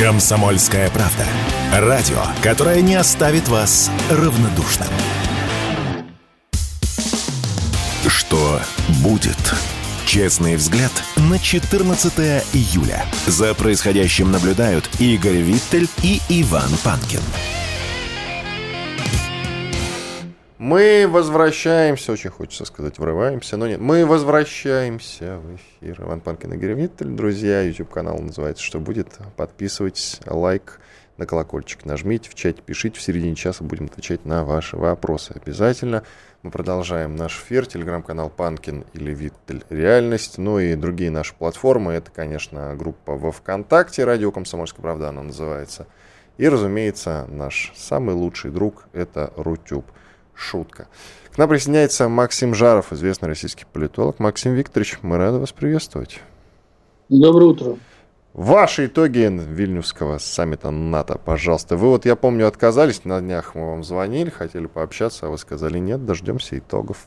Комсомольская правда. Радио, которое не оставит вас равнодушным. Что будет? Честный взгляд на 14 июля. За происходящим наблюдают Игорь Виттель и Иван Панкин. Мы возвращаемся, очень хочется сказать, врываемся, но нет. Мы возвращаемся в эфир. Иван Панкин и Игорь Виттель, друзья. YouTube-канал называется «Что будет?». Подписывайтесь, лайк на колокольчик нажмите, в чате пишите. В середине часа будем отвечать на ваши вопросы обязательно. Мы продолжаем наш эфир. Телеграм-канал Панкин или Виттель Реальность. Ну и другие наши платформы. Это, конечно, группа во Вконтакте. Радио Комсомольская правда она называется. И, разумеется, наш самый лучший друг – это Рутюб. Шутка. К нам присоединяется Максим Жаров, известный российский политолог. Максим Викторович, мы рады вас приветствовать. Доброе утро. Ваши итоги Вильнюсского саммита НАТО, пожалуйста. Вы вот, я помню, отказались, на днях мы вам звонили, хотели пообщаться, а вы сказали, нет, дождемся итогов.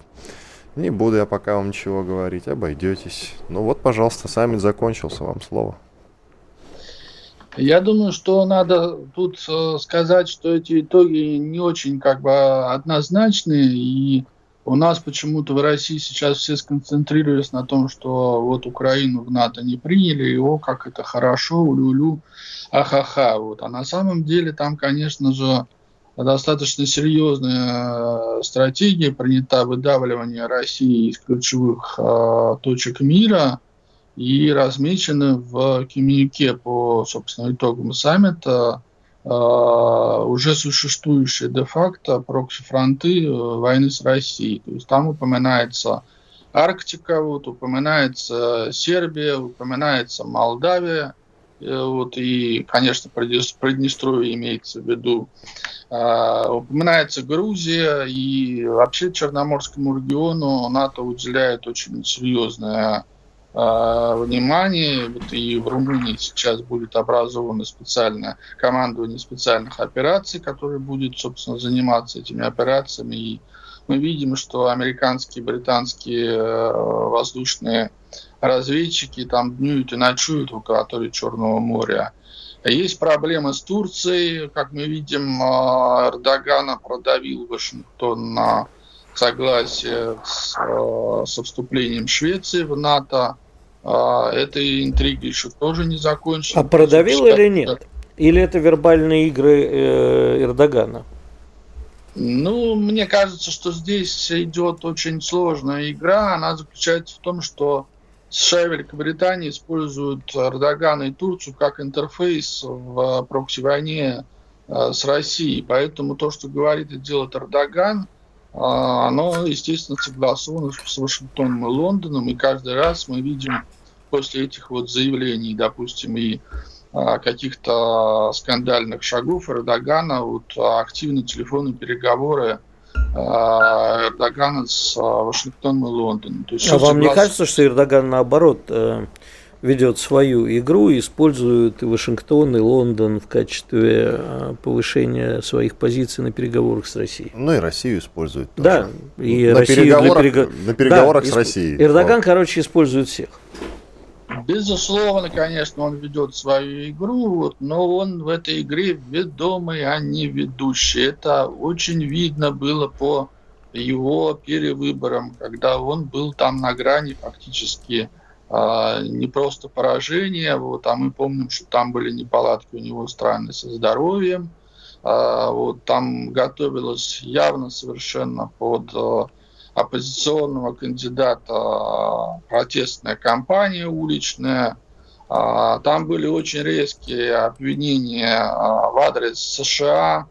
Не буду я пока вам ничего говорить, обойдетесь. Ну вот, пожалуйста, саммит закончился, вам слово. Я думаю, что надо тут э, сказать, что эти итоги не очень как бы однозначные, и у нас почему-то в России сейчас все сконцентрировались на том, что вот Украину в НАТО не приняли, и о, как это хорошо, улю-лю, ахаха. Вот. А на самом деле там, конечно же, достаточно серьезная э, стратегия принята выдавливание России из ключевых э, точек мира и размечены в коммюнике по, собственно, итогам саммита Э, уже существующие де-факто прокси-фронты э, войны с Россией. То есть там упоминается Арктика, вот, упоминается Сербия, упоминается Молдавия, э, вот, и, конечно, Приднестровье имеется в виду. упоминается Грузия, и вообще Черноморскому региону НАТО уделяет очень серьезное а, внимание. Вот и в Румынии сейчас будет образовано специальное командование специальных операций, которое будет, собственно, заниматься этими операциями. И мы видим, что американские, британские э, воздушные разведчики там днюют и ночуют в акватории Черного моря. Есть проблемы с Турцией. Как мы видим, э, Эрдогана продавил Вашингтон на согласие с, э, со вступлением Швеции в НАТО. А, этой интриги еще тоже не закончена. А продавил или нет? Или это вербальные игры э, Эрдогана? Ну, мне кажется, что здесь идет очень сложная игра. Она заключается в том, что США и Великобритания используют Эрдогана и Турцию как интерфейс в прокси-войне э, с Россией. Поэтому то, что говорит и делает Эрдоган, э, оно, естественно, согласовано с Вашингтоном и Лондоном. И каждый раз мы видим после этих вот заявлений, допустим, и а, каких-то скандальных шагов Эрдогана, вот активные телефонные переговоры а, Эрдогана с а, Вашингтоном и Лондоном. То есть, а вам не кажется, что Эрдоган наоборот э, ведет свою игру и использует и Вашингтон, и Лондон в качестве повышения своих позиций на переговорах с Россией? Ну и Россию использует. Тоже. Да, и на Россию переговорах, для перег... на переговорах да, с Россией. Эрдоган, вот. короче, использует всех. Безусловно, конечно, он ведет свою игру, вот, но он в этой игре ведомый, а не ведущий. Это очень видно было по его перевыборам, когда он был там на грани фактически а, не просто поражения, вот, а мы помним, что там были неполадки у него странные со здоровьем, а, вот, там готовилось явно совершенно под а, оппозиционного кандидата протестная кампания уличная. А, там были очень резкие обвинения а, в адрес США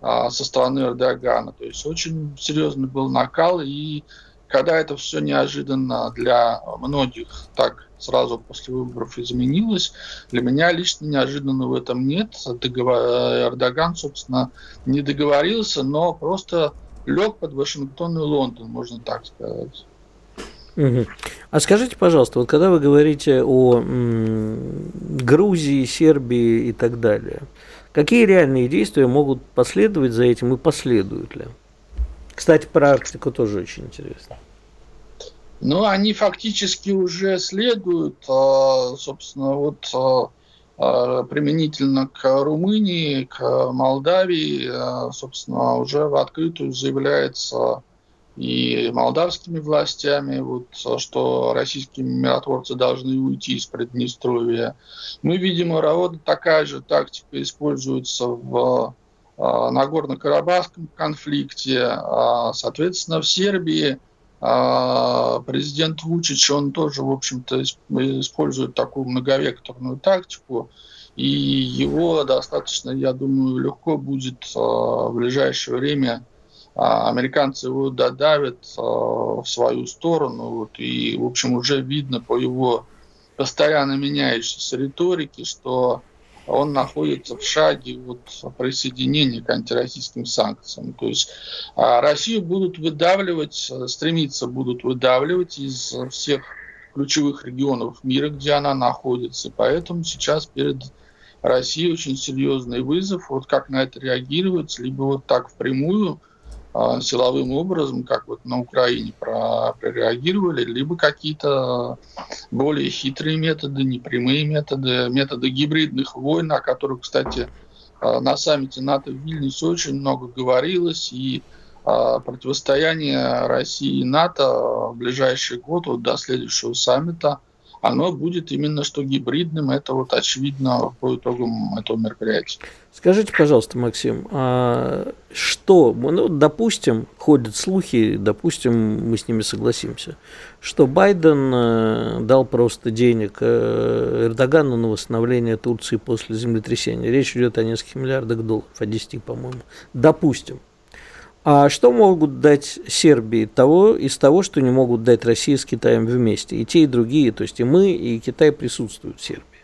а, со стороны Эрдогана. То есть очень серьезный был накал. И когда это все неожиданно для многих так сразу после выборов изменилось, для меня лично неожиданно в этом нет. Эрдоган, собственно, не договорился, но просто лег под Вашингтон и Лондон, можно так сказать. А скажите, пожалуйста, вот когда вы говорите о м, Грузии, Сербии и так далее, какие реальные действия могут последовать за этим и последуют ли? Кстати, про Арктику тоже очень интересно. Ну, они фактически уже следуют, а, собственно, вот а, применительно к Румынии, к Молдавии, собственно, уже в открытую заявляется и молдавскими властями, вот, что российские миротворцы должны уйти из Приднестровья. Мы видим, ровно такая же тактика используется в а, Нагорно-Карабахском конфликте. А, соответственно, в Сербии а, президент Вучич, он тоже, в общем-то, использует такую многовекторную тактику, и его достаточно, я думаю, легко будет в ближайшее время американцы его додавят в свою сторону, вот, и, в общем, уже видно по его постоянно меняющейся риторике, что он находится в шаге от присоединения к антироссийским санкциям. То есть а, Россию будут выдавливать, стремиться будут выдавливать из всех ключевых регионов мира, где она находится. Поэтому сейчас перед Россией очень серьезный вызов. Вот как на это реагировать, либо вот так впрямую – силовым образом, как вот на Украине про, прореагировали, либо какие-то более хитрые методы, непрямые методы, методы гибридных войн, о которых, кстати, а, на саммите НАТО в Вильнюсе очень много говорилось, и а, противостояние России и НАТО в ближайший год, вот до следующего саммита, оно будет именно что гибридным. Это вот очевидно по итогам этого мероприятия. Скажите, пожалуйста, Максим, а что, ну, допустим, ходят слухи, допустим, мы с ними согласимся, что Байден э, дал просто денег э, Эрдогану на восстановление Турции после землетрясения. Речь идет о нескольких миллиардах долларов, о 10, по-моему. Допустим. А что могут дать Сербии того, из того, что не могут дать Россия с Китаем вместе? И те, и другие, то есть и мы, и Китай присутствуют в Сербии.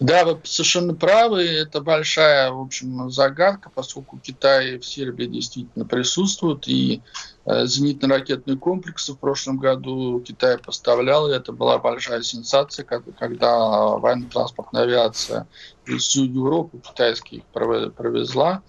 Да, вы совершенно правы. Это большая, в общем, загадка, поскольку Китай в Сербии действительно присутствует. И э, зенитно-ракетные комплексы в прошлом году Китай поставлял. И это была большая сенсация, когда военно-транспортная авиация из всю Европу китайских провезла.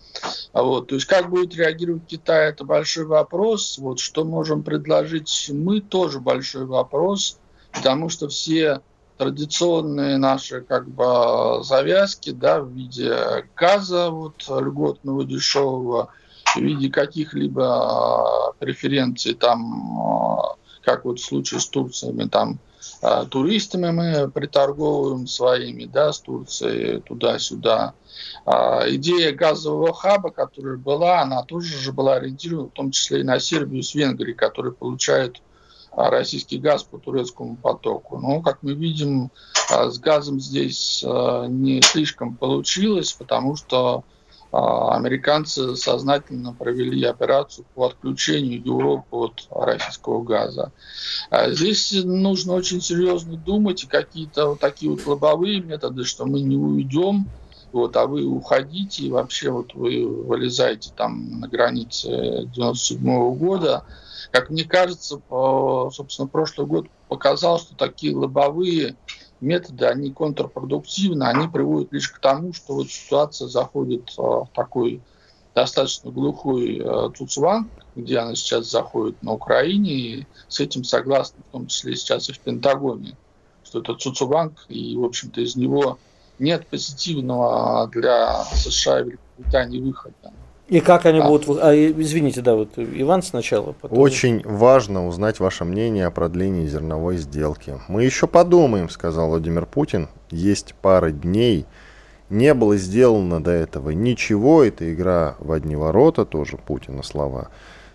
А вот, то есть как будет реагировать Китай, это большой вопрос. Вот что можем предложить мы, тоже большой вопрос, потому что все традиционные наши как бы завязки, да, в виде газа вот льготного, дешевого, в виде каких-либо а, преференций там, а, как вот в случае с Турциями, там а, туристами мы приторговываем своими, да, с Турцией туда-сюда. Идея газового хаба, которая была, она тоже же была ориентирована в том числе и на Сербию с Венгрией, которые получают российский газ по турецкому потоку. Но, как мы видим, а, с газом здесь а, не слишком получилось, потому что американцы сознательно провели операцию по отключению Европы от российского газа. Здесь нужно очень серьезно думать и какие-то вот такие вот лобовые методы, что мы не уйдем, вот, а вы уходите, и вообще вот вы вылезаете там на границе 97 -го года, как мне кажется, собственно, прошлый год показал, что такие лобовые методы, они контрпродуктивны, они приводят лишь к тому, что вот ситуация заходит в такой достаточно глухой Цуцван, где она сейчас заходит на Украине, и с этим согласны в том числе сейчас и в Пентагоне, что это Цуцубанк, и, в общем-то, из него нет позитивного для США и Великобритании выхода. И как они а. будут... А, извините, да, вот Иван сначала. Потом... Очень важно узнать ваше мнение о продлении зерновой сделки. Мы еще подумаем, сказал Владимир Путин. Есть пара дней. Не было сделано до этого ничего. Это игра в одни ворота, тоже Путина слова.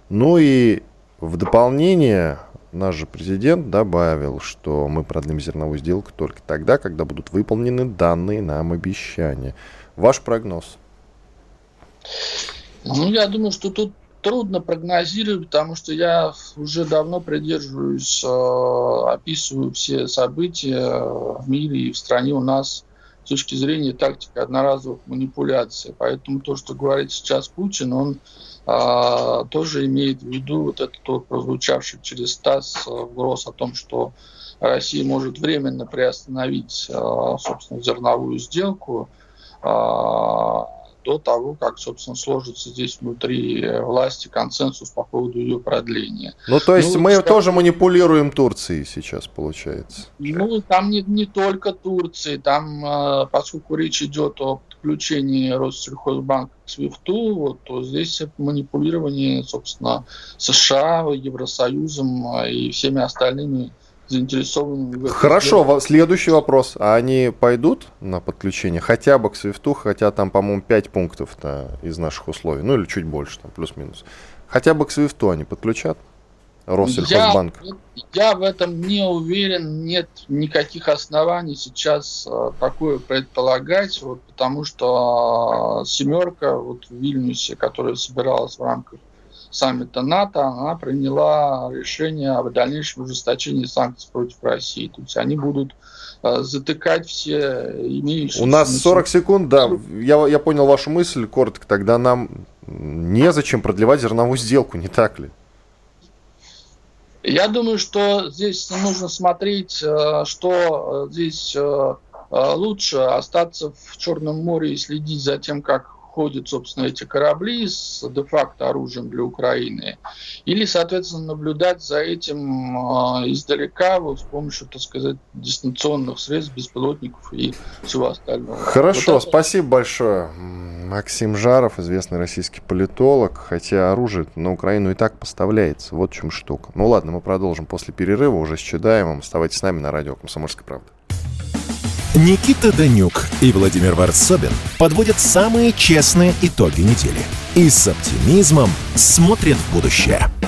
Ну и в дополнение наш же президент добавил, что мы продлим зерновую сделку только тогда, когда будут выполнены данные нам обещания. Ваш прогноз? Ну, я думаю, что тут трудно прогнозировать, потому что я уже давно придерживаюсь, э, описываю все события в мире и в стране у нас с точки зрения тактики одноразовых манипуляций. Поэтому то, что говорит сейчас Путин, он а, тоже имеет в виду вот этот вот прозвучавший через ТАСС вопрос о том, что Россия может временно приостановить, а, собственно, зерновую сделку. А, до того, как, собственно, сложится здесь внутри власти консенсус по поводу ее продления. Ну, то есть ну, мы что... тоже манипулируем Турцией сейчас, получается? Ну, там не, не только Турции, там, э, поскольку речь идет о подключении Россельхозбанка к СВИФТу, вот, то здесь манипулирование, собственно, США, Евросоюзом э, и всеми остальными заинтересованными. Хорошо, деле. следующий вопрос. А они пойдут на подключение хотя бы к Свифту, хотя там, по-моему, 5 пунктов из наших условий, ну или чуть больше, там плюс-минус. Хотя бы к Свифту они подключат? Россельхозбанк. Я, я в этом не уверен, нет никаких оснований сейчас э, такое предполагать, вот, потому что э, семерка вот в Вильнюсе, которая собиралась в рамках саммита НАТО, она приняла решение о дальнейшем ужесточении санкций против России. То есть они будут э, затыкать все имеющиеся... У нас 40 секунд, да. Я, я понял вашу мысль, коротко. Тогда нам незачем продлевать зерновую сделку, не так ли? Я думаю, что здесь нужно смотреть, э, что э, здесь лучше остаться в Черном море и следить за тем, как ходят, собственно, эти корабли с де-факто оружием для Украины, или, соответственно, наблюдать за этим э, издалека вот, с помощью, так сказать, дистанционных средств, беспилотников и всего остального. Хорошо, вот это... спасибо большое. Максим Жаров, известный российский политолог, хотя оружие на Украину и так поставляется. Вот в чем штука. Ну ладно, мы продолжим после перерыва уже с Чедаевым. Оставайтесь с нами на радио «Комсомольская правда». Никита Данюк и Владимир Варсобин подводят самые честные итоги недели и с оптимизмом смотрят в будущее.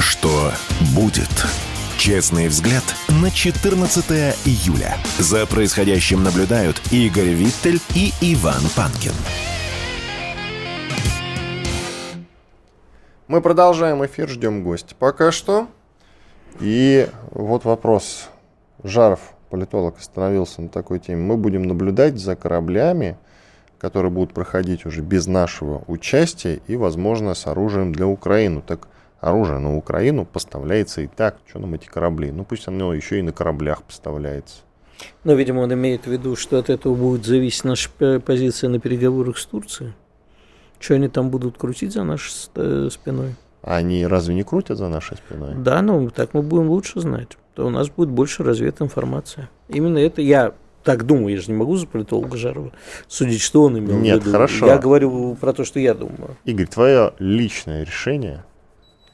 Что будет? Честный взгляд на 14 июля. За происходящим наблюдают Игорь Виттель и Иван Панкин. Мы продолжаем эфир, ждем гостя. Пока что. И вот вопрос. Жаров, политолог, остановился на такой теме. Мы будем наблюдать за кораблями, которые будут проходить уже без нашего участия и, возможно, с оружием для Украины. Так оружие на Украину поставляется и так. Что нам эти корабли? Ну, пусть оно еще и на кораблях поставляется. Но, видимо, он имеет в виду, что от этого будет зависеть наша позиция на переговорах с Турцией. Что они там будут крутить за нашей э, спиной? Они разве не крутят за нашей спиной? Да, но так мы будем лучше знать. То у нас будет больше развединформация. Именно это я так думаю, я же не могу за политолога Жарова судить, что он имел Нет, в виду. хорошо. Я говорю про то, что я думаю. Игорь, твое личное решение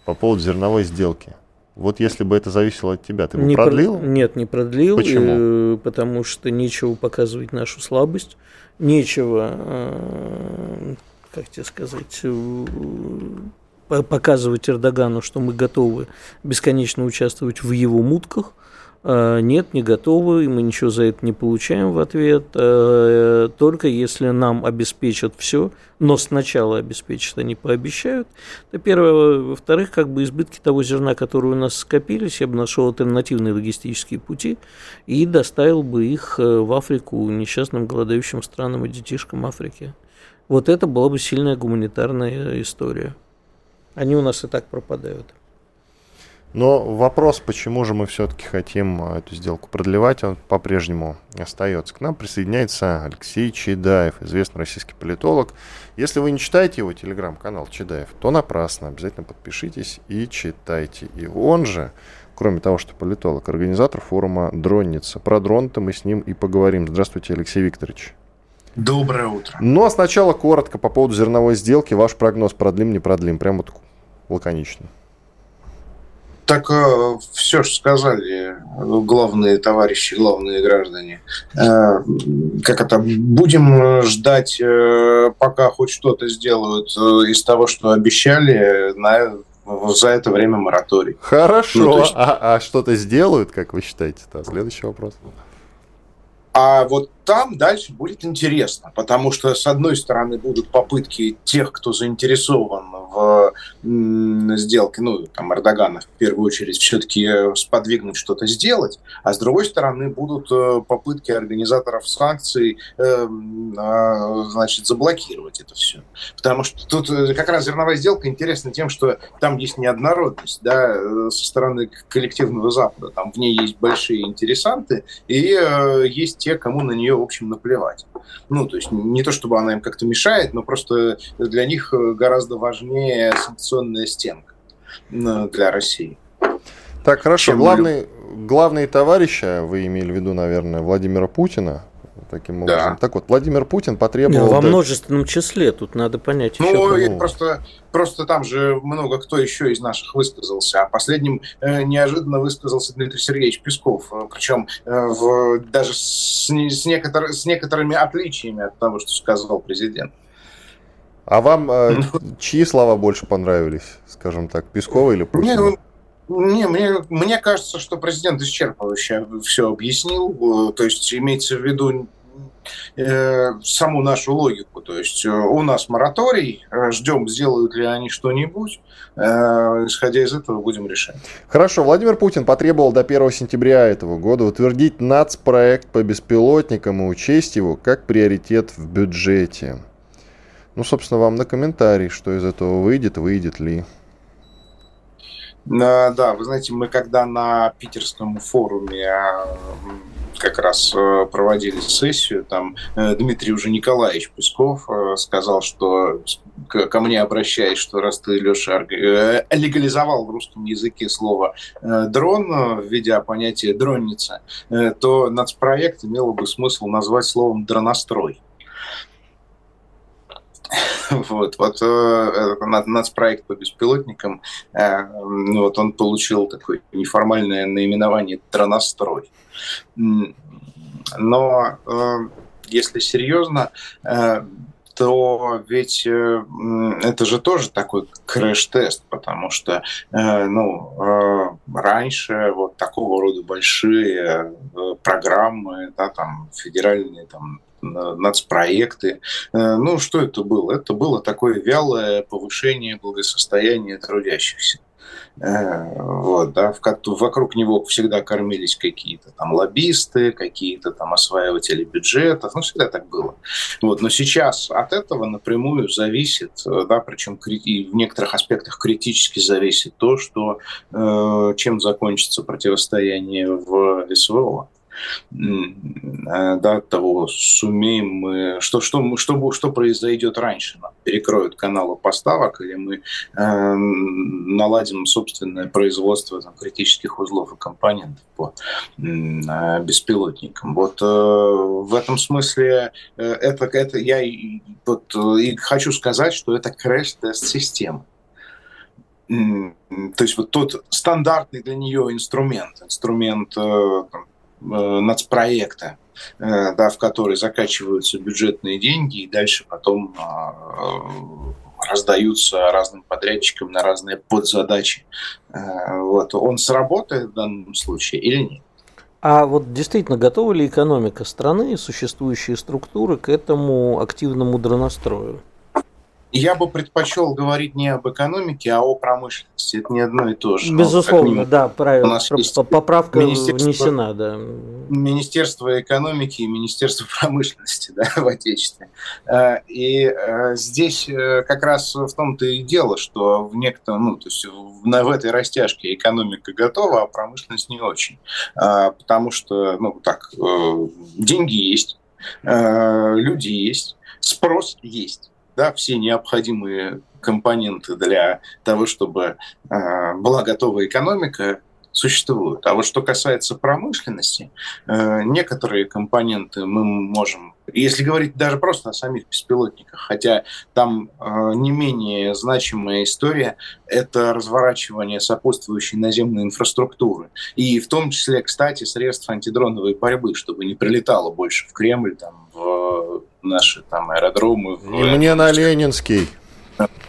по поводу зерновой сделки. Вот если бы это зависело от тебя, ты бы не продлил? Про... Нет, не продлил. Почему? Э, потому что нечего показывать нашу слабость, нечего, э, как тебе сказать, э, показывать Эрдогану, что мы готовы бесконечно участвовать в его мутках – нет, не готовы, мы ничего за это не получаем в ответ, э, только если нам обеспечат все, но сначала обеспечат, они пообещают. Это первое. Во-вторых, как бы избытки того зерна, которые у нас скопились, я бы нашел альтернативные логистические пути и доставил бы их э, в Африку несчастным голодающим странам и детишкам Африки. Вот это была бы сильная гуманитарная история. Они у нас и так пропадают. Но вопрос, почему же мы все-таки хотим а, эту сделку продлевать, он по-прежнему остается. К нам присоединяется Алексей Чедаев, известный российский политолог. Если вы не читаете его телеграм-канал Чедаев, то напрасно. Обязательно подпишитесь и читайте. И он же, кроме того, что политолог, организатор форума «Дронница». Про дрон-то мы с ним и поговорим. Здравствуйте, Алексей Викторович. Доброе утро. Ну а сначала коротко по поводу зерновой сделки. Ваш прогноз продлим, не продлим. Прямо вот лаконично. Так э, все же сказали главные товарищи, главные граждане. Э, как это? Будем ждать, э, пока хоть что-то сделают из того, что обещали, на, за это время мораторий. Хорошо. Ну, есть... а, а что-то сделают, как вы считаете? Да, следующий вопрос. А вот там дальше будет интересно, потому что, с одной стороны, будут попытки тех, кто заинтересован в сделке, ну, там, Эрдогана в первую очередь, все-таки сподвигнуть что-то сделать, а с другой стороны, будут э, попытки организаторов санкций, э, а, значит, заблокировать это все. Потому что тут э, как раз зерновая сделка интересна тем, что там есть неоднородность, да, со стороны коллективного Запада, там в ней есть большие интересанты, и есть те, кому на нее в общем, наплевать. Ну, то есть не то, чтобы она им как-то мешает, но просто для них гораздо важнее санкционная стенка для России. Так, хорошо. Главный, главные товарищи, вы имели в виду, наверное, Владимира Путина, таким образом. Да. Так вот, Владимир Путин потребовал... Во множественном числе, тут надо понять. Ну, еще просто, просто там же много кто еще из наших высказался. А последним э, неожиданно высказался Дмитрий Сергеевич Песков. Э, Причем э, в, даже с, с, некотор, с некоторыми отличиями от того, что сказал президент. А вам э, чьи слова больше понравились, скажем так, Пескова или Путина? Не, не, мне, мне кажется, что президент исчерпывающе все объяснил. То есть имеется в виду э, саму нашу логику. То есть э, у нас мораторий, э, ждем, сделают ли они что-нибудь, э, исходя из этого будем решать. Хорошо, Владимир Путин потребовал до 1 сентября этого года утвердить нацпроект по беспилотникам и учесть его как приоритет в бюджете. Ну, собственно, вам на комментарий, что из этого выйдет, выйдет ли. Да, вы знаете, мы когда на питерском форуме а, как раз э, проводили сессию, там э, Дмитрий уже Николаевич Песков э, сказал, что ко мне обращаясь, что раз ты, Леша, легализовал в русском языке слово «дрон», введя понятие «дронница», то нацпроект имело бы смысл назвать словом «дронострой». Вот, вот э, нацпроект по беспилотникам, э, вот он получил такое неформальное наименование «Тронострой». Но э, если серьезно, то ведь это же тоже такой крэш-тест, потому что ну, раньше вот такого рода большие программы, да, там, федеральные там, нацпроекты. Э, ну, что это было? Это было такое вялое повышение благосостояния трудящихся. Э, вот, да, в, вокруг него всегда кормились какие-то там лоббисты, какие-то там осваиватели бюджетов, ну, всегда так было. Вот, но сейчас от этого напрямую зависит, э, да, причем и в некоторых аспектах критически зависит то, что, чем закончится противостояние в СВО. Э, да, того, сумеем мы, что, что, что, что произойдет раньше, нам перекроют каналы поставок или мы э, наладим собственное производство там, критических узлов и компонентов по э, беспилотникам. Вот э, в этом смысле э, это, это я вот, и хочу сказать, что это крэш-тест системы. То есть вот тот стандартный для нее инструмент, инструмент э, там, нацпроекта, э, да, в который закачиваются бюджетные деньги и дальше потом э, раздаются разным подрядчикам на разные подзадачи. Вот. Он сработает в данном случае или нет? А вот действительно, готова ли экономика страны, существующие структуры к этому активному дронострою? Я бы предпочел говорить не об экономике, а о промышленности. Это не одно и то же. Ну, Безусловно, ну, да, правильно. У нас есть Поправка внесена, да. Министерство экономики и Министерство промышленности да, в Отечестве. Э, и э, здесь э, как раз в том-то и дело, что в некотором, ну, то есть в, в этой растяжке экономика готова, а промышленность не очень. Потому что, ну, так, деньги есть, люди есть, спрос есть да, все необходимые компоненты для того, чтобы э, была готова экономика, существуют. А вот что касается промышленности, э, некоторые компоненты мы можем, если говорить даже просто о самих беспилотниках, хотя там э, не менее значимая история, это разворачивание сопутствующей наземной инфраструктуры. И в том числе, кстати, средств антидроновой борьбы, чтобы не прилетало больше в Кремль, там, в наши там аэродромы. В... И мне на Ленинский.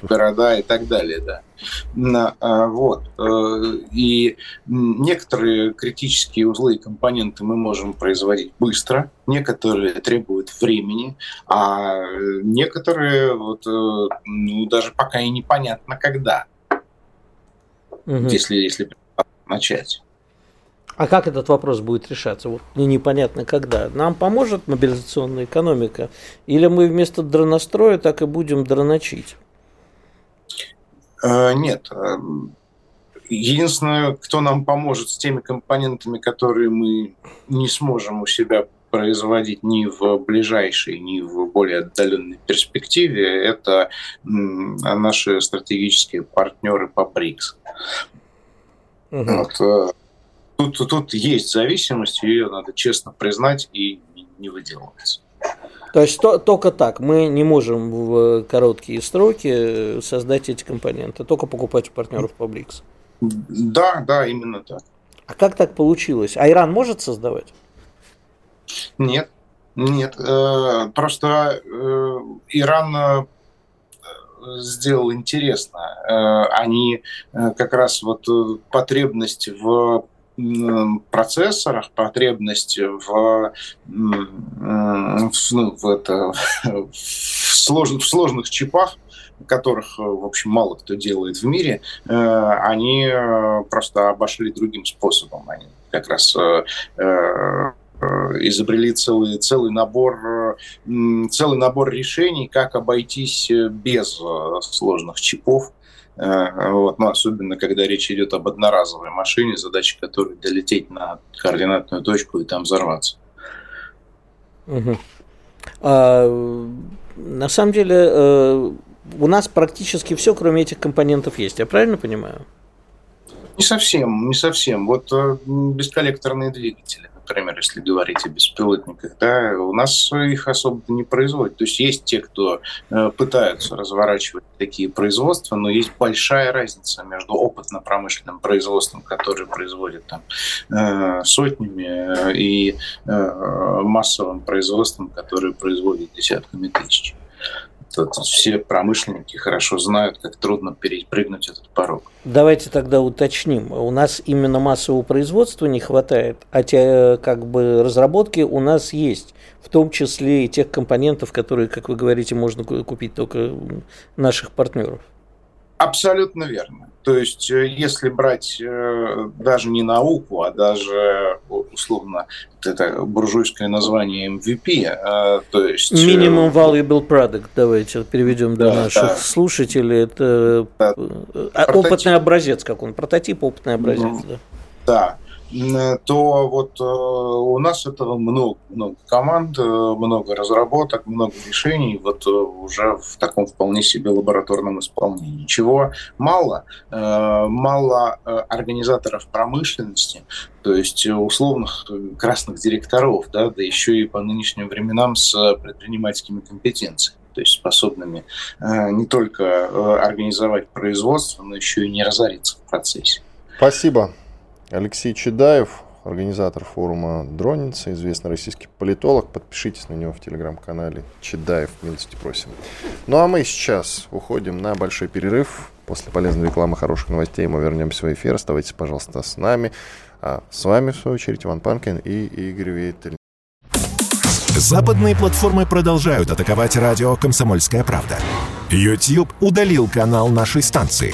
города и так далее, да. А, вот. Э, и некоторые критические узлы и компоненты мы можем производить быстро, некоторые требуют времени, а некоторые вот, э, ну, даже пока и непонятно когда, угу. если, если начать. А как этот вопрос будет решаться? Вот мне непонятно когда. Нам поможет мобилизационная экономика? Или мы вместо дроностроя так и будем дроночить? Э, нет. Единственное, кто нам поможет с теми компонентами, которые мы не сможем у себя производить ни в ближайшей, ни в более отдаленной перспективе, это наши стратегические партнеры по БРИКС. Угу. Вот, э, тут, тут есть зависимость, ее надо честно признать и не выделываться. То есть то, только так. Мы не можем в короткие сроки создать эти компоненты, только покупать у партнеров БРИКС. Да, да, именно так. А как так получилось? А Иран может создавать? Нет, нет. Э, просто э, Иран сделал интересно. Они как раз вот потребность в процессорах, потребность в, в, ну, в, это, в, сложных, в сложных чипах, которых, в общем, мало кто делает в мире, э, они э, просто обошли другим способом. Они как раз э, изобрели целый, целый, набор, целый набор решений, как обойтись без сложных чипов. Э, вот, ну, особенно, когда речь идет об одноразовой машине, задача которой долететь на координатную точку и там взорваться. Угу. А, на самом деле, э, у нас практически все, кроме этих компонентов, есть. Я правильно понимаю? Не совсем, не совсем. Вот э, бесколлекторные двигатели например, если говорить о беспилотниках, да, у нас их особо не производят. То есть есть те, кто э, пытаются разворачивать такие производства, но есть большая разница между опытно-промышленным производством, которое производит там э, сотнями, э, и массовым производством, которое производит десятками тысяч. Тут все промышленники хорошо знают, как трудно перепрыгнуть этот порог. Давайте тогда уточним. У нас именно массового производства не хватает, а те как бы разработки у нас есть, в том числе и тех компонентов, которые, как вы говорите, можно купить только наших партнеров. Абсолютно верно. То есть, э, если брать э, даже не науку, а даже условно это буржуйское название MVP, а, то есть... Э, Minimum Valuable Product, давайте переведем для да, наших да. слушателей. Это да. опытный образец, как он, прототип, опытный образец. Ну, да. да. Э, то вот э, у нас этого много, много команд, э, много разработок, много решений вот уже в таком вполне себе лабораторном исполнении. Чего мало? Мало организаторов промышленности, то есть условных красных директоров, да, да еще и по нынешним временам с предпринимательскими компетенциями то есть способными не только организовать производство, но еще и не разориться в процессе. Спасибо. Алексей Чедаев, организатор форума «Дронница», известный российский политолог. Подпишитесь на него в телеграм-канале Чедаев, милости просим. Ну а мы сейчас уходим на большой перерыв. После полезной рекламы, хороших новостей мы вернемся в эфир. Оставайтесь, пожалуйста, с нами. А с вами, в свою очередь, Иван Панкин и Игорь Вейтель. Западные платформы продолжают атаковать радио «Комсомольская правда». YouTube удалил канал нашей станции.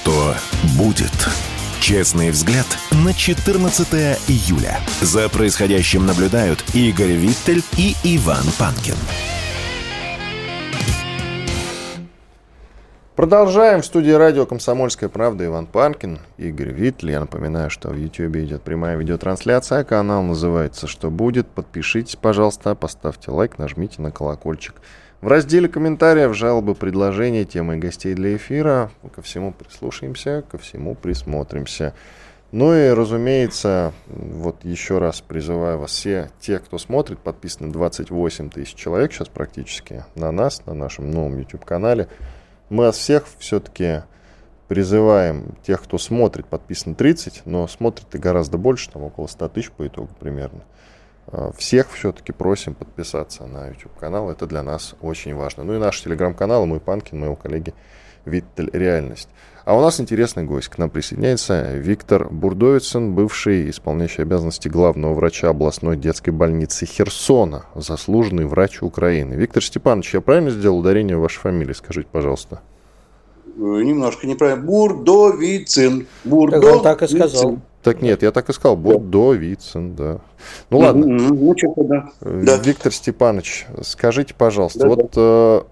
Что будет? Честный взгляд на 14 июля. За происходящим наблюдают Игорь Виттель и Иван Панкин. Продолжаем. В студии радио «Комсомольская правда» Иван Панкин, Игорь Виттель. Я напоминаю, что в YouTube идет прямая видеотрансляция. Канал называется «Что будет?». Подпишитесь, пожалуйста, поставьте лайк, нажмите на колокольчик. В разделе комментариев, жалобы, предложения, темы гостей для эфира. Ко всему прислушаемся, ко всему присмотримся. Ну и, разумеется, вот еще раз призываю вас, все те, кто смотрит, подписаны 28 тысяч человек сейчас практически на нас, на нашем новом YouTube-канале. Мы вас всех все-таки призываем, тех, кто смотрит, подписано 30, но смотрит и гораздо больше, там около 100 тысяч по итогу примерно. Э, всех все-таки просим подписаться на YouTube-канал, это для нас очень важно. Ну и наш телеграм-канал, мой Панкин, моего коллеги Виттель Реальность. А у нас интересный гость. К нам присоединяется Виктор Бурдовицын, бывший исполняющий обязанности главного врача областной детской больницы Херсона, заслуженный врач Украины. Виктор Степанович, я правильно сделал ударение в вашей фамилии? Скажите, пожалуйста. Э, немножко неправильно. Бурдовицын. Бурдо так он так и сказал. Так нет, я так и сказал, Бурдовицын, да. Ну ладно. Ну, да. Э, Виктор Степанович, скажите, пожалуйста, да, вот да. Э,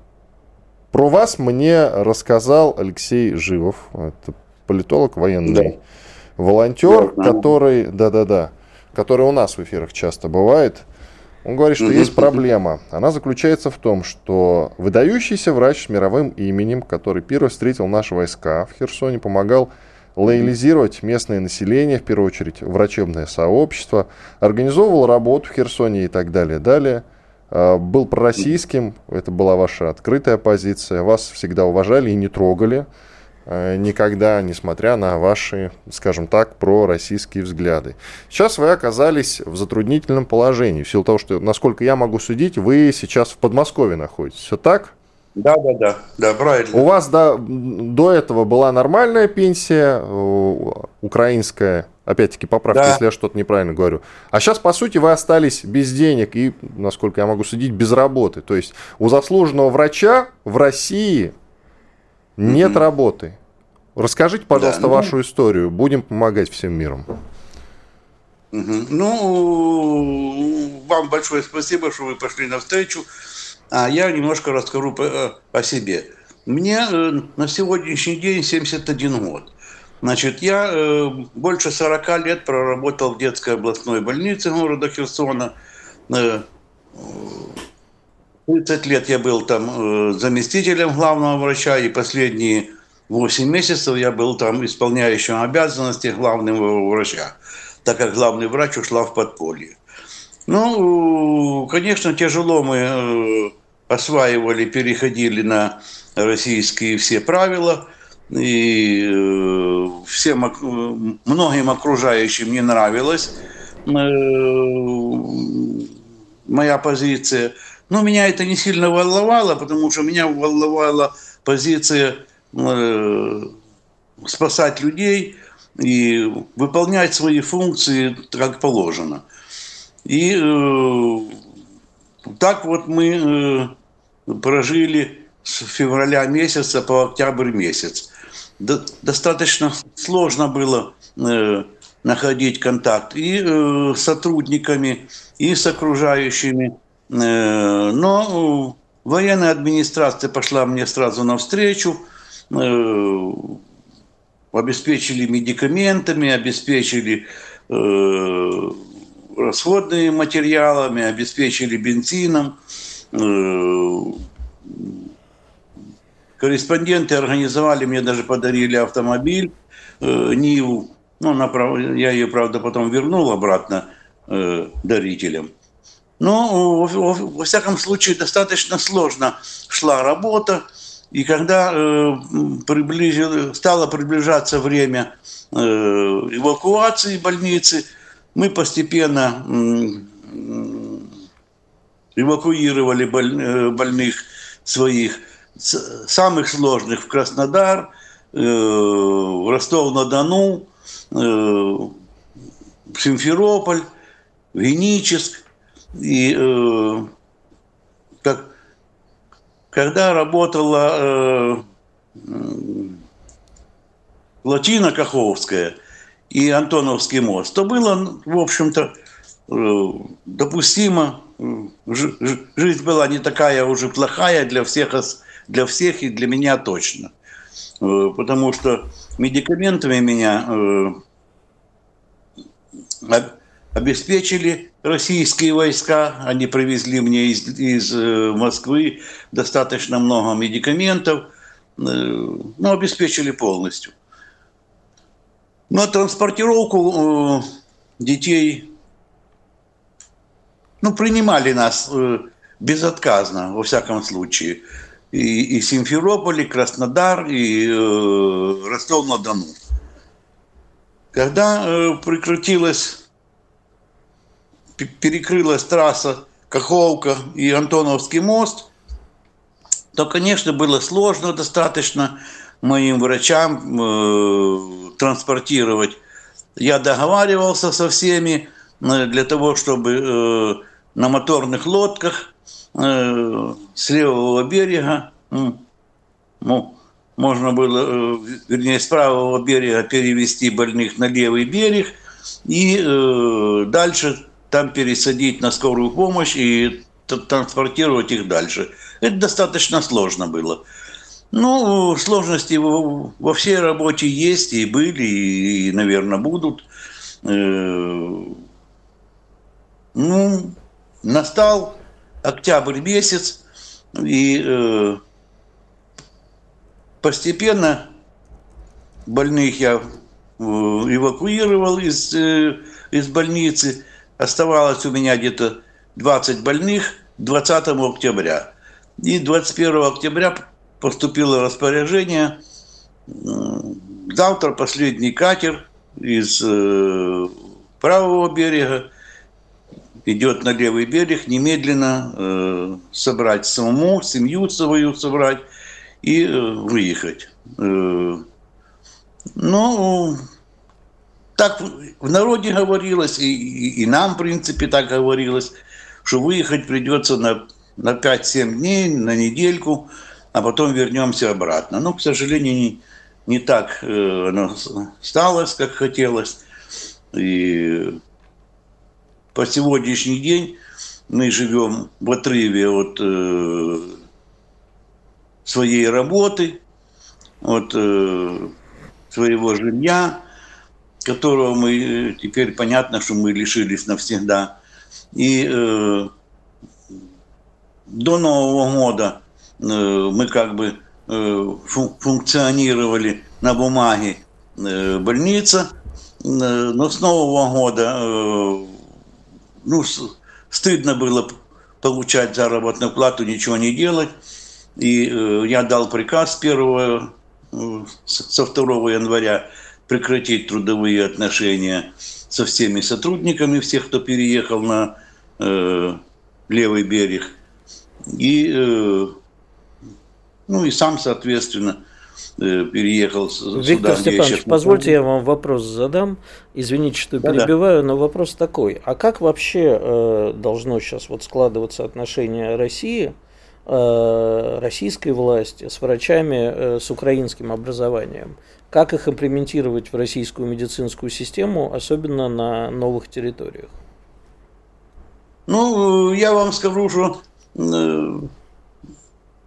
про вас мне рассказал Алексей Живов, это политолог военный, да. волонтер, да, который, да-да-да, который у нас в эфирах часто бывает. Он говорит, что есть проблема. Она заключается в том, что выдающийся врач с мировым именем, который первый встретил наши войска в Херсоне, помогал лоялизировать местное население, в первую очередь врачебное сообщество, организовывал работу в Херсоне и так далее. Далее а, был пророссийским, это была ваша открытая позиция, вас всегда уважали и не трогали а, никогда, несмотря на ваши, скажем так, пророссийские взгляды. Сейчас вы оказались в затруднительном положении, в силу того, что, насколько я могу судить, вы сейчас в Подмосковье находитесь. Все так? Да, да, да, да, правильно. У вас до, до этого была нормальная пенсия, украинская, опять-таки поправьте, да. если я что-то неправильно говорю. А сейчас, по сути, вы остались без денег и, насколько я могу судить, без работы. То есть у заслуженного врача в России нет mm-hmm. работы. Расскажите, пожалуйста, да, ну... вашу историю. Будем помогать всем миром. Ну, вам большое спасибо, что вы пошли навстречу. А я немножко расскажу по, э, о себе. Мне э, на сегодняшний день 71 год. Значит, я э, больше 40 лет проработал в детской областной больнице города Херсона. 30 лет я был там заместителем главного врача, и последние 8 месяцев я был там исполняющим обязанности главного врача, так как главный врач ушла в подполье. Ну, конечно, тяжело мы э, осваивали, переходили на российские все правила, и э, всем, многим окружающим не нравилась э, моя позиция. Но меня это не сильно волновало, потому что меня волновала позиция спасать людей и выполнять свои функции как положено. И э, так вот мы э, прожили с февраля месяца по октябрь месяц. До, достаточно сложно было э, находить контакт и э, с сотрудниками, и с окружающими. Но военная администрация пошла мне сразу навстречу, обеспечили медикаментами, обеспечили расходными материалами, обеспечили бензином. Э, корреспонденты организовали, мне даже подарили автомобиль э, Ниву. Ну, я ее, правда, потом вернул обратно э, дарителям. Но, во всяком случае, достаточно сложно шла работа. И когда э, приближил, стало приближаться время э, эвакуации больницы, мы постепенно эвакуировали э, больных своих, самых сложных в Краснодар, э, в Ростов-на-Дону, э, в Симферополь, в Геническ. И как, когда работала Латина Каховская – и Антоновский мост, то было, в общем-то, э, допустимо. Жизнь была не такая уже плохая для всех, для всех и для меня точно. Э, потому что медикаментами меня э, обеспечили российские войска. Они привезли мне из, из э, Москвы достаточно много медикаментов. Ну, обеспечили полностью. Но транспортировку детей ну, принимали нас безотказно, во всяком случае. И, и Симферополь, и Краснодар, и э, Ростов-на-Дону. Когда э, прекратилась, перекрылась трасса Каховка и Антоновский мост, то, конечно, было сложно достаточно моим врачам э, транспортировать. Я договаривался со всеми э, для того, чтобы э, на моторных лодках Э, с левого берега, ну, можно было, э, вернее, с правого берега перевести больных на левый берег и э, дальше там пересадить на скорую помощь и транспортировать их дальше. Это достаточно сложно было. Ну, сложности во, всей работе есть и были, и, наверное, будут. Ну, настал октябрь месяц, и э, постепенно больных я э, эвакуировал из, э, из больницы. Оставалось у меня где-то 20 больных 20 октября. И 21 октября поступило распоряжение. Завтра последний катер из э, правого берега идет на левый берег, немедленно э, собрать самому, семью свою собрать и э, выехать. Ну, так в народе говорилось, и, и, и нам, в принципе, так говорилось, что выехать придется на, на 5-7 дней, на недельку, а потом вернемся обратно. Но, к сожалению, не, не так э, оно стало, как хотелось. И по сегодняшний день мы живем в отрыве от э, своей работы, от э, своего жилья, которого мы э, теперь понятно, что мы лишились навсегда. И э, до Нового года мы как бы функционировали на бумаге больница, но с Нового года ну, стыдно было получать заработную плату, ничего не делать. И э, я дал приказ 1 э, со 2 января прекратить трудовые отношения со всеми сотрудниками, всех, кто переехал на э, левый берег. И, ну и сам, соответственно, Э, переехал Виктор сюда. Степанович, позвольте я вам вопрос задам. Извините, что да, перебиваю, да. но вопрос такой. А как вообще э, должно сейчас вот складываться отношение России, э, российской власти с врачами э, с украинским образованием? Как их имплементировать в российскую медицинскую систему, особенно на новых территориях? Ну, я вам скажу, что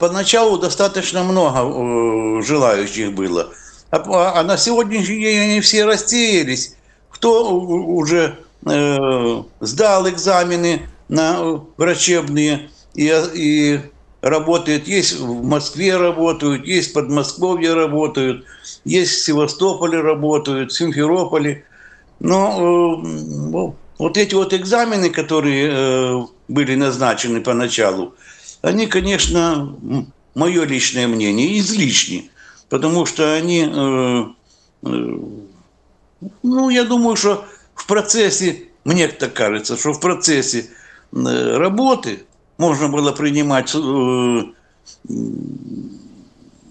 поначалу достаточно много э, желающих было. А, а на сегодняшний день они все рассеялись. Кто уже э, сдал экзамены на врачебные и, и работает. Есть в Москве работают, есть в Подмосковье работают, есть в Севастополе работают, в Симферополе. Но э, вот эти вот экзамены, которые э, были назначены поначалу, они, конечно, мое личное мнение, излишни, потому что они, э, э, ну, я думаю, что в процессе, мне так кажется, что в процессе э, работы можно было принимать э,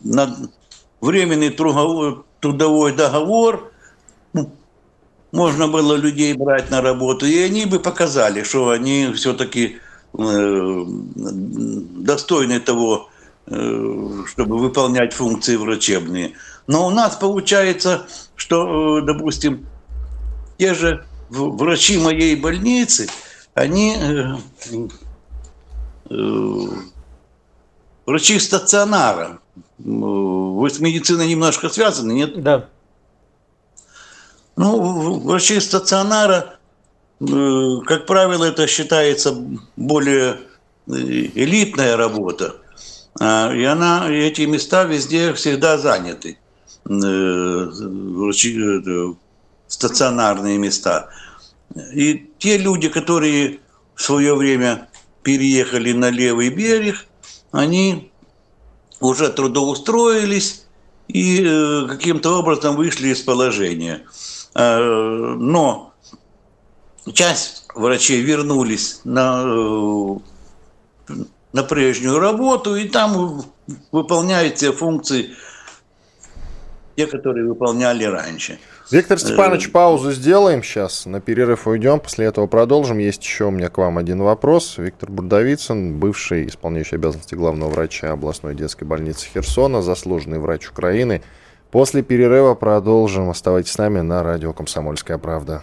на временный трудовой, трудовой договор, ну, можно было людей брать на работу, и они бы показали, что они все-таки достойны того, э, чтобы выполнять функции врачебные. Но у нас получается, что, э, допустим, те же врачи моей больницы, они врачи стационара. Вы с медициной немножко связаны, нет? Да. Ну, врачи стационара как правило, это считается более элитная работа. А, и она, эти места везде всегда заняты. Стационарные места. И те люди, которые в свое время переехали на левый берег, они уже трудоустроились и э, каким-то образом вышли из положения. Э, но часть врачей вернулись на, э, на прежнюю работу и там выполняют те функции, те, которые выполняли раньше. Виктор э, Степанович, паузу сделаем сейчас, на перерыв уйдем, после этого продолжим. Есть еще у меня к вам один вопрос. Виктор Бурдовицын, бывший исполняющий обязанности главного врача областной детской больницы Херсона, заслуженный врач Украины. После перерыва продолжим. Оставайтесь с нами на радио «Комсомольская правда».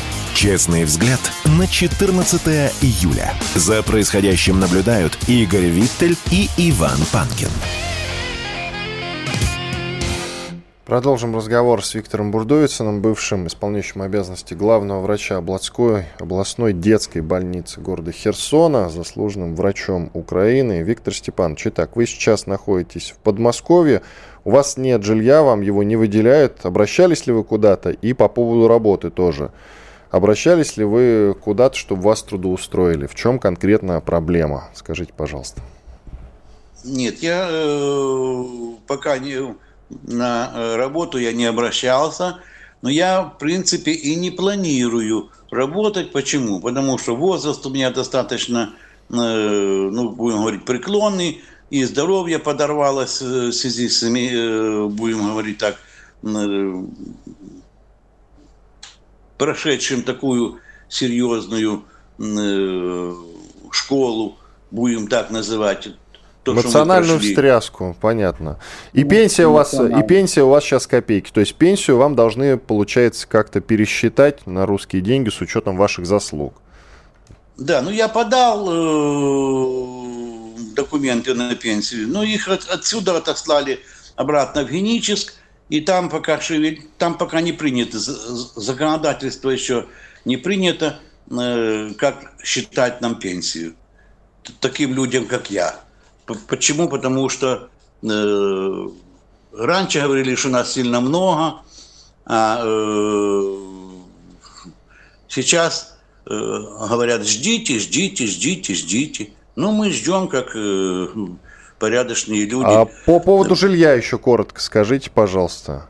Честный взгляд на 14 июля. За происходящим наблюдают Игорь Виттель и Иван Панкин. Продолжим разговор с Виктором Бурдовицыным, бывшим исполняющим обязанности главного врача областной, областной детской больницы города Херсона, заслуженным врачом Украины. Виктор Степанович, итак, вы сейчас находитесь в Подмосковье, у вас нет жилья, вам его не выделяют. Обращались ли вы куда-то? И по поводу работы тоже. Обращались ли вы куда-то, чтобы вас трудоустроили? В чем конкретно проблема? Скажите, пожалуйста. Нет, я э, пока не на э, работу я не обращался, но я, в принципе, и не планирую работать. Почему? Потому что возраст у меня достаточно, э, ну, будем говорить, преклонный, и здоровье подорвалось э, в связи с, будем говорить так, прошедшим такую серьезную школу, будем так называть, то, Эмоциональную встряску, понятно. И ну, пенсия у вас, и пенсия у вас сейчас копейки. То есть пенсию вам должны, получается, как-то пересчитать на русские деньги с учетом ваших заслуг. Да, ну я подал э, документы на пенсию, но их от, отсюда отослали обратно в Геническ, и там пока, шевель, там пока не принято, законодательство еще не принято, э, как считать нам пенсию таким людям, как я. Почему? Потому что э, раньше говорили, что нас сильно много, а э, сейчас говорят, ждите, ждите, ждите, ждите. Ну, мы ждем, как порядочные люди. А по поводу жилья еще коротко скажите, пожалуйста.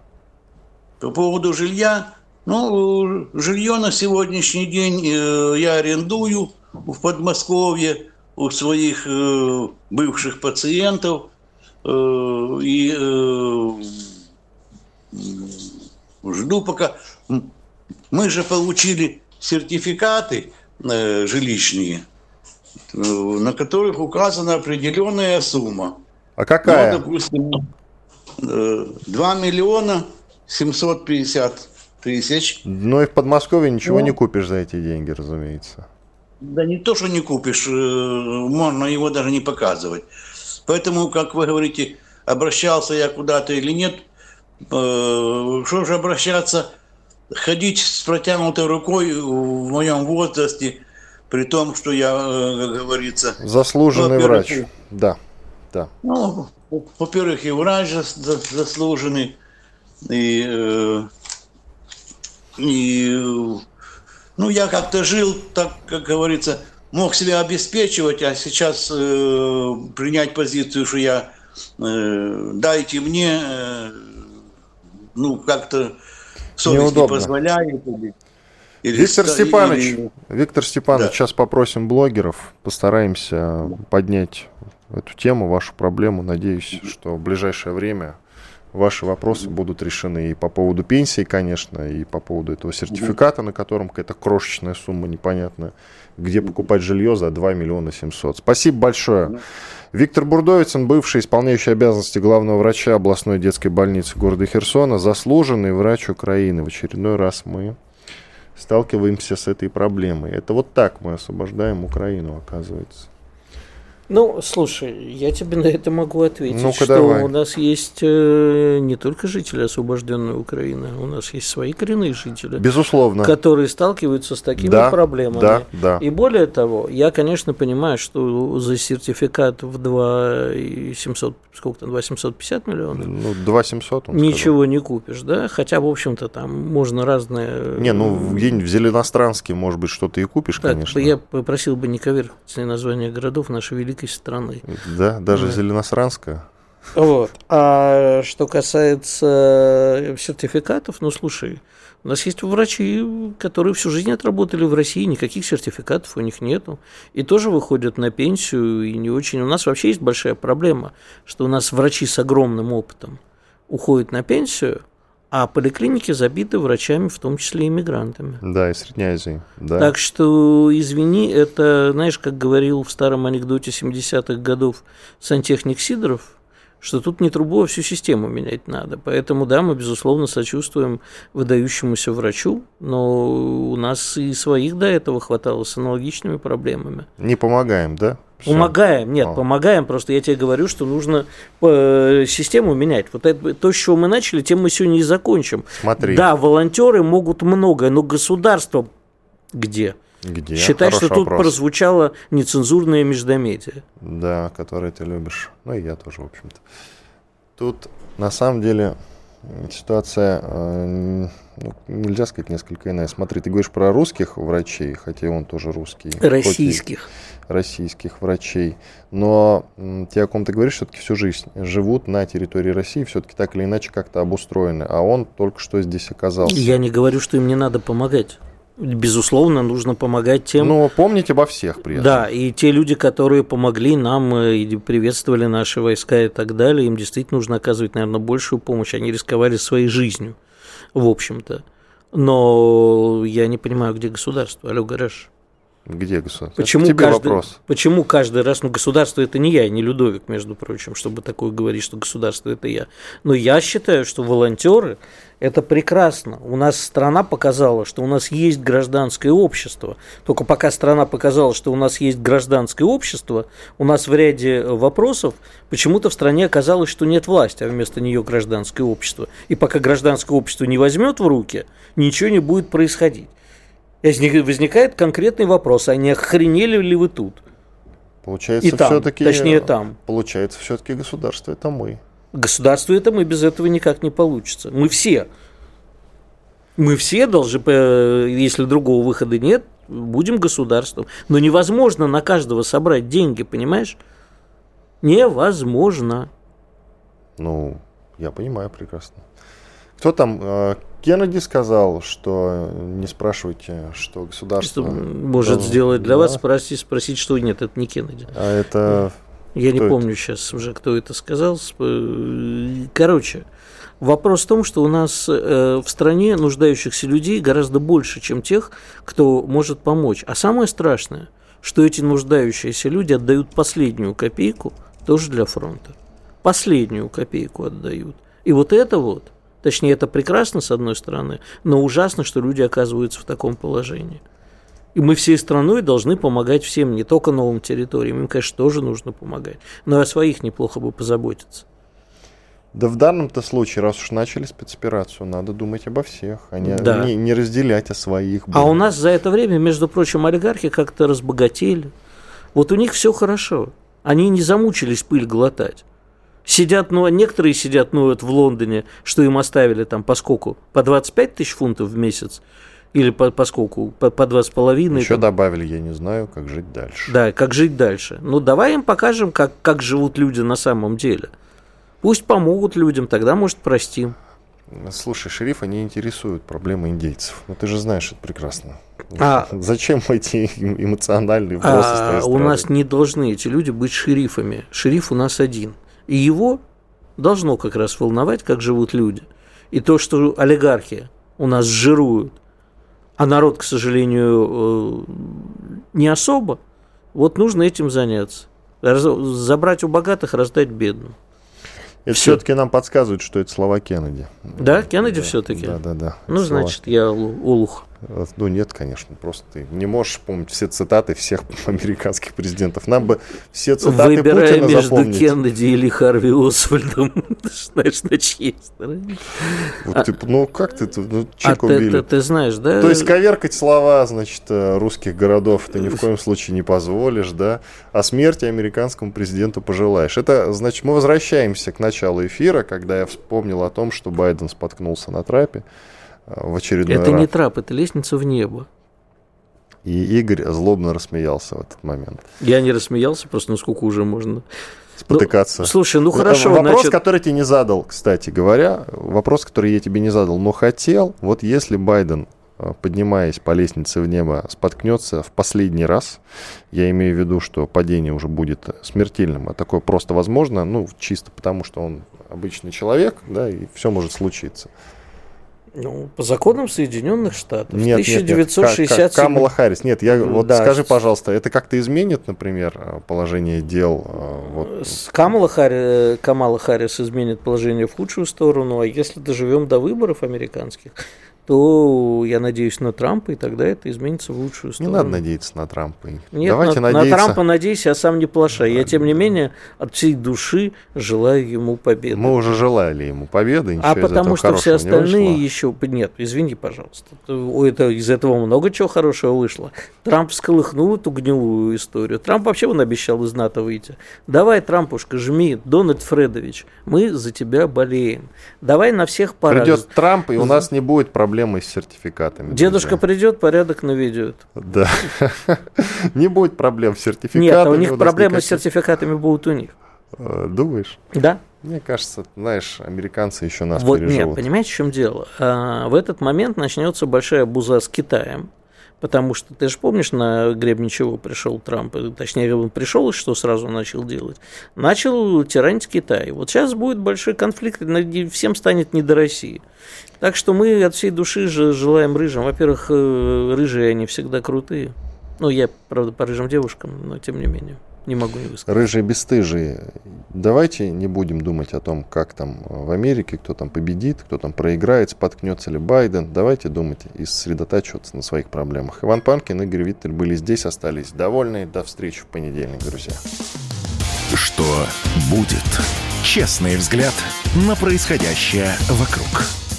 По поводу жилья, ну, жилье на сегодняшний день э, я арендую в Подмосковье у своих э, бывших пациентов э, и жду пока. Мы же получили сертификаты жилищные, на которых указана определенная сумма. А какая? Ну, допустим, э, 2 миллиона 750 тысяч. Ну и в Подмосковье ничего ну, не купишь за эти деньги, разумеется. Да не то, что не купишь, э, можно его даже не показывать. Поэтому, как вы говорите, обращался я куда-то или нет, э, что же обращаться, ходить с протянутой рукой в моем возрасте, при том, что я, э, как говорится... Заслуженный врач, да, да. Ну, во-первых, и врач заслуженный, и, и ну, я как-то жил, так, как говорится, мог себя обеспечивать, а сейчас э, принять позицию, что я э, дайте мне, э, ну, как-то совесть Неудобно. не позволяет. Или, Виктор Степанович, или... Виктор Степанович, да. сейчас попросим блогеров, постараемся поднять эту тему, вашу проблему. Надеюсь, что в ближайшее время ваши вопросы будут решены и по поводу пенсии, конечно, и по поводу этого сертификата, на котором какая-то крошечная сумма непонятная, где покупать жилье за 2 миллиона 700. Спасибо большое. Виктор Бурдовицын, бывший исполняющий обязанности главного врача областной детской больницы города Херсона, заслуженный врач Украины. В очередной раз мы сталкиваемся с этой проблемой. Это вот так мы освобождаем Украину, оказывается. Ну, слушай, я тебе на это могу ответить, Ну-ка, что давай. у нас есть э, не только жители освобожденной Украины, у нас есть свои коренные жители, Безусловно. которые сталкиваются с такими Да, проблемами. да, да. И более того, я, конечно, понимаю, что за сертификат в 2 и 700, сколько там, 2 750 миллионов Ну, 2 700 он ничего не купишь, да? Хотя, в общем-то, там можно сказал. Не, ну где-нибудь в Зеленостранске, может быть, что-то и купишь, Так, конечно. я попросил бы не коверкать названия городов нашей великой страны. Да, даже Да. Зеленосранска. Вот. А что касается сертификатов, ну слушай, у нас есть врачи, которые всю жизнь отработали в России, никаких сертификатов у них нету. И тоже выходят на пенсию, и не очень. У нас вообще есть большая проблема, что у нас врачи с огромным опытом уходят на пенсию, а поликлиники забиты врачами, в том числе иммигрантами. Да, из Средней Азии. Да. Так что, извини, это, знаешь, как говорил в старом анекдоте 70-х годов сантехник Сидоров, что тут не трубу, а всю систему менять надо. Поэтому, да, мы, безусловно, сочувствуем выдающемуся врачу, но у нас и своих до этого хватало с аналогичными проблемами. Не помогаем, да? Всё. Помогаем, нет, О. помогаем, просто я тебе говорю, что нужно э, систему менять. Вот это, то, с чего мы начали, тем мы сегодня и закончим. Смотри, Да, волонтеры могут многое, но государство где? Где? Считай, что тут вопрос. прозвучало нецензурное междометие. Да, который ты любишь. Ну и я тоже, в общем-то. Тут, на самом деле, ситуация, э, ну, нельзя сказать, несколько иная. Смотри, ты говоришь про русских врачей, хотя он тоже русский. Российских. Российских врачей. Но те, о ком ты говоришь, все-таки всю жизнь живут на территории России, все-таки так или иначе как-то обустроены. А он только что здесь оказался. Я не говорю, что им не надо помогать. Безусловно, нужно помогать тем, Но помнить обо всех при этом. Да, и те люди, которые помогли нам э, и приветствовали наши войска и так далее, им действительно нужно оказывать, наверное, большую помощь. Они рисковали своей жизнью, в общем-то. Но я не понимаю, где государство. Алло, гараж. Где государство? Почему Это тебе каждый, вопрос. Почему каждый раз, ну, государство это не я, не Людовик, между прочим, чтобы такое говорить, что государство это я. Но я считаю, что волонтеры это прекрасно. У нас страна показала, что у нас есть гражданское общество. Только пока страна показала, что у нас есть гражданское общество, у нас в ряде вопросов почему-то в стране оказалось, что нет власти, а вместо нее гражданское общество. И пока гражданское общество не возьмет в руки, ничего не будет происходить. Возник- Возникает конкретный вопрос, а не охренели ли вы тут? Получается, И там, все-таки... точнее там. Получается, все-таки государство это мы. Государство это мы без этого никак не получится. Мы все. Мы все должны, э, если другого выхода нет, будем государством. Но невозможно на каждого собрать деньги, понимаешь? Невозможно. Ну, я понимаю прекрасно. Кто там? Кеннеди сказал, что не спрашивайте, что государство... Что может Да, сделать для да. вас, спросить, спросить, что нет, это не Кеннеди. А это... Я не Кто это? помню сейчас уже, кто это сказал. Э, Короче, вопрос в том, что у нас э, в стране нуждающихся людей гораздо больше, чем тех, кто может помочь. А самое страшное, что эти нуждающиеся люди отдают последнюю копейку тоже для фронта. Последнюю копейку отдают. И вот это вот, точнее, это прекрасно, с одной стороны, но ужасно, что люди оказываются в таком положении. И мы всей страной должны помогать всем, не только новым территориям. Им, конечно, тоже нужно помогать. Но и о своих неплохо бы позаботиться. Да в данном-то случае, раз уж начали спецоперацию, надо думать обо всех, а не, Да. не, не разделять о своих. А блин. у нас за это время, между прочим, олигархи как-то разбогатели. Вот у них все хорошо. Они не замучились пыль глотать. Сидят, ну, а некоторые сидят, ну, вот в Лондоне, что им оставили там по сколько? По 25 тысяч фунтов в месяц? Или по, по сколько? По, по 2,5? Еще там. добавили, я не знаю, как жить дальше. Да, как жить дальше. Ну, давай им покажем, как, как живут люди на самом деле. Пусть помогут людям, тогда, может, простим. Слушай, шерифа не интересуют проблемы индейцев. Ну ты же знаешь это прекрасно. А- Зачем эти эм- эмоциональные вопросы А у нас не должны эти люди быть шерифами. Шериф у нас один. И его должно как раз волновать, как живут люди. И то, что олигархи у нас жируют, а народ, к сожалению, э, не особо, вот нужно этим заняться. Забрать у богатых, раздать бедным. Это все-таки нам подсказывают, что это слова Кеннеди. Да, Кеннеди да, все-таки? Да, да, да. Ну, слова. значит, я улух. Ну, нет, конечно, просто ты не можешь помнить все цитаты всех американских президентов. Нам бы все цитаты Выбирая Путина между запомнить. Кеннеди или Харви Освальдом, ты знаешь, на чьей стороне. Вот а, ты, ну, как ты тут, ну, а ты, ты, ты знаешь, да? То есть коверкать слова, значит, э, русских городов ты ни в коем случае не позволишь, да? А смерти американскому президенту пожелаешь. Это, значит, мы возвращаемся к началу эфира, когда я вспомнил о том, что Байден споткнулся на трапе в очередной Это раз. не трап, это лестница в небо. И Игорь злобно рассмеялся в этот момент. Я не рассмеялся, просто насколько уже можно спотыкаться. Ну, слушай, ну хорошо. Вопрос, значит... который тебе не задал, кстати говоря, вопрос, который я тебе не задал, но хотел, вот если Байден, э, поднимаясь по лестнице в небо, споткнется в последний раз, я имею в виду, что падение уже будет смертельным, а такое просто возможно, ну, чисто потому, что он обычный человек, да, и все может случиться. Ну, по законам Соединенных Штатов. Нет, 1967... нет, нет. Камала Харрис. Нет, я вот да. скажи, пожалуйста, это как-то изменит, например, положение дел? Э, вот. Камала, Харри... Камала Харрис изменит положение в худшую сторону, а если доживем до выборов американских, то я надеюсь на Трампа, и тогда это изменится в лучшую сторону. Не надо надеяться на Трампа. Нет, Давайте на, надеяться... на Трампа надейся, а сам не плашай. Я, тем не менее, от всей души желаю ему победы. Мы уже желали ему победы, А потому что все остальные еще... Нет, извини, пожалуйста. Это, из этого много чего хорошего вышло. Трамп всколыхнул эту гнилую историю. Трамп вообще он обещал из НАТО выйти. Давай, Трампушка, жми, Дональд Фредович, мы за тебя болеем. Давай на всех парах. Придет Трамп, и у нас не будет проблем проблемы с сертификатами. Дедушка друзья. придет, порядок наведет. Да. Не будет проблем с сертификатами. Нет, у них проблемы с сертификатами будут у них. Э, думаешь? Да. Мне кажется, знаешь, американцы еще нас вот, переживут. Нет, понимаете, в чем дело? А, в этот момент начнется большая буза с Китаем. Потому что ты же помнишь, на гребне чего пришел Трамп, точнее, он пришел и что сразу начал делать? Начал тиранить Китай. Вот сейчас будет большой конфликт, всем станет не до России. Так что мы от всей души же желаем рыжим. Во-первых, э, рыжие они всегда крутые. Ну, я, правда, по рыжим девушкам, но тем не менее. Не могу не высказать. Рыжие бесстыжие. Давайте не будем думать о том, как там в Америке, кто там победит, кто там проиграет, споткнется ли Байден. Давайте думать и сосредотачиваться на своих проблемах. Иван Панкин, Игорь Виттель были здесь, остались довольны. До встречи в понедельник, друзья. Что будет? Честный взгляд на происходящее вокруг.